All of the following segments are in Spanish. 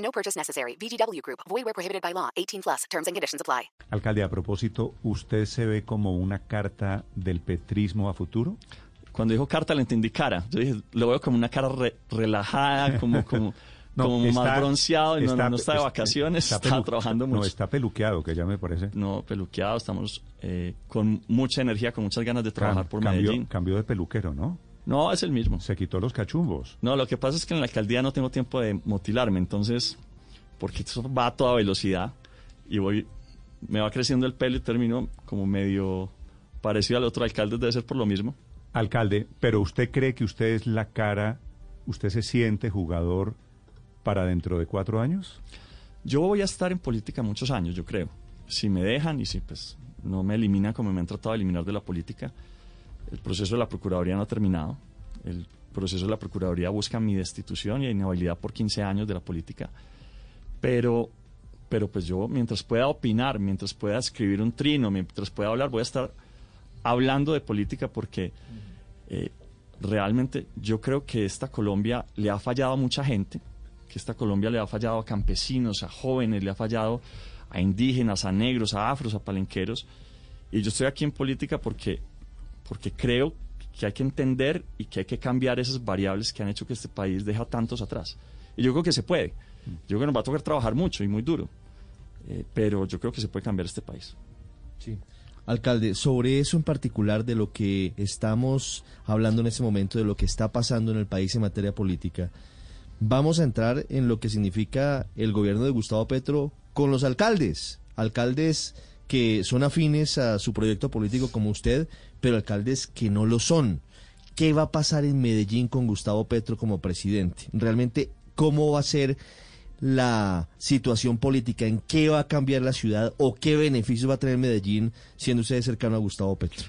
No purchase necessary. VGW Group. Void where prohibited by law. 18 plus. Terms and conditions apply. Alcalde, a propósito, ¿usted se ve como una carta del petrismo a futuro? Cuando dijo carta le entendí cara. Yo dije, lo veo como una cara re- relajada, como, como, No, como está- más bronceado. y no, no, no está de es- vacaciones, está, trabajando No, mucho. está peluqueado, que ya me parece. No, peluqueado, estamos eh, con mucha energía, con muchas ganas de trabajar Cam- por cambió, Medellín. cambió de peluquero, ¿no? No, es el mismo. Se quitó los cachumbos. No, lo que pasa es que en la alcaldía no tengo tiempo de motilarme, entonces, porque eso va a toda velocidad y voy, me va creciendo el pelo y termino como medio parecido al otro alcalde, debe ser por lo mismo. Alcalde, pero ¿usted cree que usted es la cara, usted se siente jugador para dentro de cuatro años? Yo voy a estar en política muchos años, yo creo. Si me dejan y si pues no me eliminan como me han tratado de eliminar de la política, el proceso de la Procuraduría no ha terminado. El proceso de la Procuraduría busca mi destitución y inhabilidad por 15 años de la política. Pero, pero pues yo, mientras pueda opinar, mientras pueda escribir un trino, mientras pueda hablar, voy a estar hablando de política porque eh, realmente yo creo que esta Colombia le ha fallado a mucha gente, que esta Colombia le ha fallado a campesinos, a jóvenes, le ha fallado a indígenas, a negros, a afros, a palenqueros. Y yo estoy aquí en política porque, porque creo que hay que entender y que hay que cambiar esas variables que han hecho que este país deja tantos atrás. Y yo creo que se puede. Yo creo que nos va a tocar trabajar mucho y muy duro. Eh, pero yo creo que se puede cambiar este país. Sí. Alcalde, sobre eso en particular de lo que estamos hablando en este momento, de lo que está pasando en el país en materia política, vamos a entrar en lo que significa el gobierno de Gustavo Petro con los alcaldes, alcaldes que son afines a su proyecto político como usted, pero alcaldes que no lo son. ¿Qué va a pasar en Medellín con Gustavo Petro como presidente? Realmente, ¿cómo va a ser la situación política? ¿En qué va a cambiar la ciudad o qué beneficios va a tener Medellín siendo usted cercano a Gustavo Petro?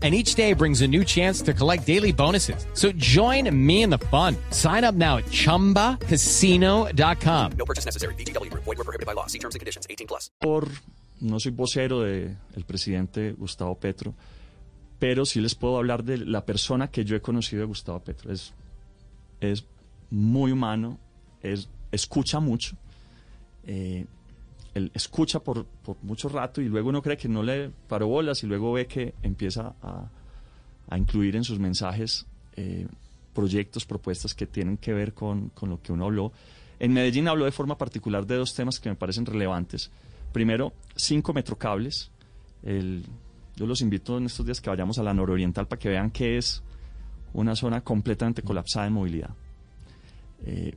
And each day brings a new chance to collect daily bonuses. So join me in the fun. Sign up now at chumbacasino.com. No purchase necessary. VGW Group. Void were prohibited by law. See terms and conditions. 18 plus. por, no soy vocero del presidente Gustavo Petro, pero sí les puedo hablar de la persona que yo he conocido de Gustavo Petro. Es, es muy humano, es, escucha mucho, eh, escucha por, mucho rato y luego uno cree que no le paró bolas y luego ve que empieza a, incluir en sus mensajes eh, proyectos, propuestas que tienen que ver con, con lo que uno habló. En Medellín habló de forma particular de dos temas que me parecen relevantes. Primero, cinco metrocables. El, yo los invito en estos días que vayamos a la nororiental para que vean que es una zona completamente colapsada de movilidad. Eh,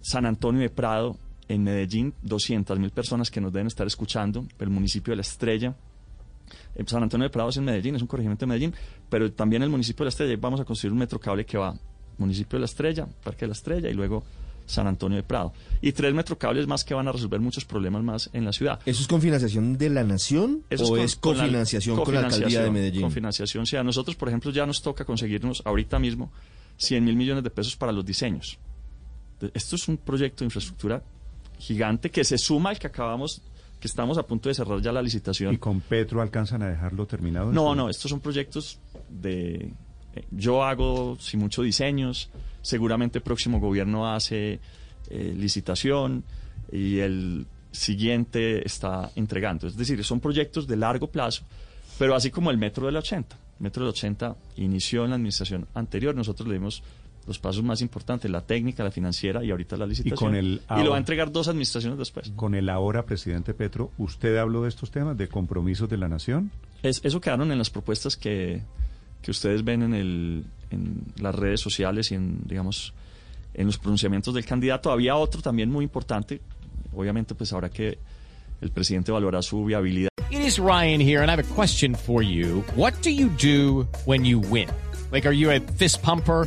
San Antonio de Prado, en Medellín, 200 mil personas que nos deben estar escuchando, el municipio de La Estrella. Eh, San Antonio de Prado es en Medellín, es un corregimiento de Medellín, pero también el municipio de La Estrella. Vamos a construir un metrocable que va municipio de La Estrella, Parque de La Estrella y luego San Antonio de Prado. Y tres metrocables más que van a resolver muchos problemas más en la ciudad. ¿Eso es con financiación de la nación Eso o con- es con la- cofinanciación con, la alcaldía de cofinanciación, Medellín? Cofinanciación, sí. A nosotros, por ejemplo, ya nos toca conseguirnos ahorita mismo 100 mil millones de pesos para los diseños. Esto es un proyecto de infraestructura gigante que se suma al que acabamos, que estamos a punto de cerrar ya la licitación. ¿Y con Petro alcanzan a dejarlo terminado? No, esto? no, estos son proyectos de... eh, Yo hago, si mucho, diseños. Seguramente el próximo gobierno hace eh, licitación y el siguiente está entregando. Es decir, son proyectos de largo plazo, pero así como el Metro del 80. El Metro del 80 inició en la administración anterior. Nosotros le dimos los pasos más importantes, la técnica, la financiera y ahorita la licitación. con el y lo va a entregar dos administraciones después. Con el ahora presidente Petro, ¿usted habló de estos temas, de compromisos de la nación? Es, eso quedaron en las propuestas que, que ustedes ven en, el, en las redes sociales y en, digamos, en los pronunciamientos del candidato. Había otro también muy importante, obviamente pues ahora que el presidente valora su viabilidad. It is Ryan here, and I have a question for you. What do you do when you win? Like, are you a fist pumper?